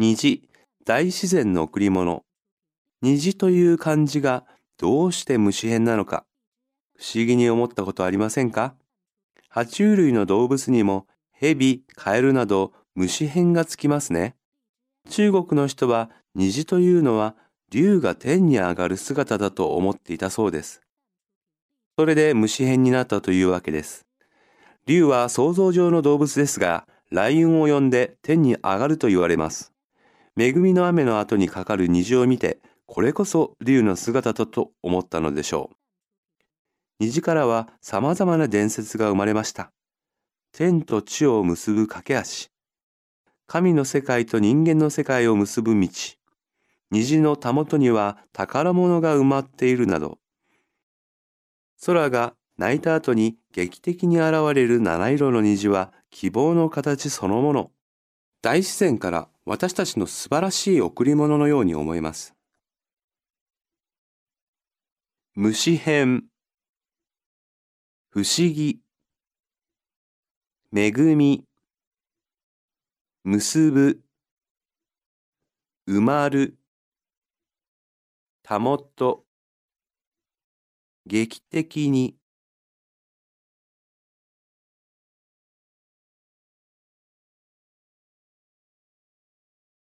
虹、大自然の贈り物。虹という漢字がどうして虫編なのか、不思議に思ったことありませんか？爬虫類の動物にも蛇、カエルなど虫編がつきますね。中国の人は虹というのは竜が天に上がる姿だと思っていたそうです。それで虫編になったというわけです。竜は想像上の動物ですが、雷雲を呼んで天に上がると言われます。恵みの雨の後にかかる虹を見て、これこそ竜の姿だと思ったのでしょう。虹からは様々な伝説が生まれました。天と地を結ぶ架け橋。神の世界と人間の世界を結ぶ道。虹のたもとには宝物が埋まっているなど。空が泣いた後に劇的に現れる七色の虹は希望の形そのもの。大自然から私たちの素晴らしい贈り物のように思えます。虫編。不思議。恵み。結ぶ。埋まる。たもと。劇的に。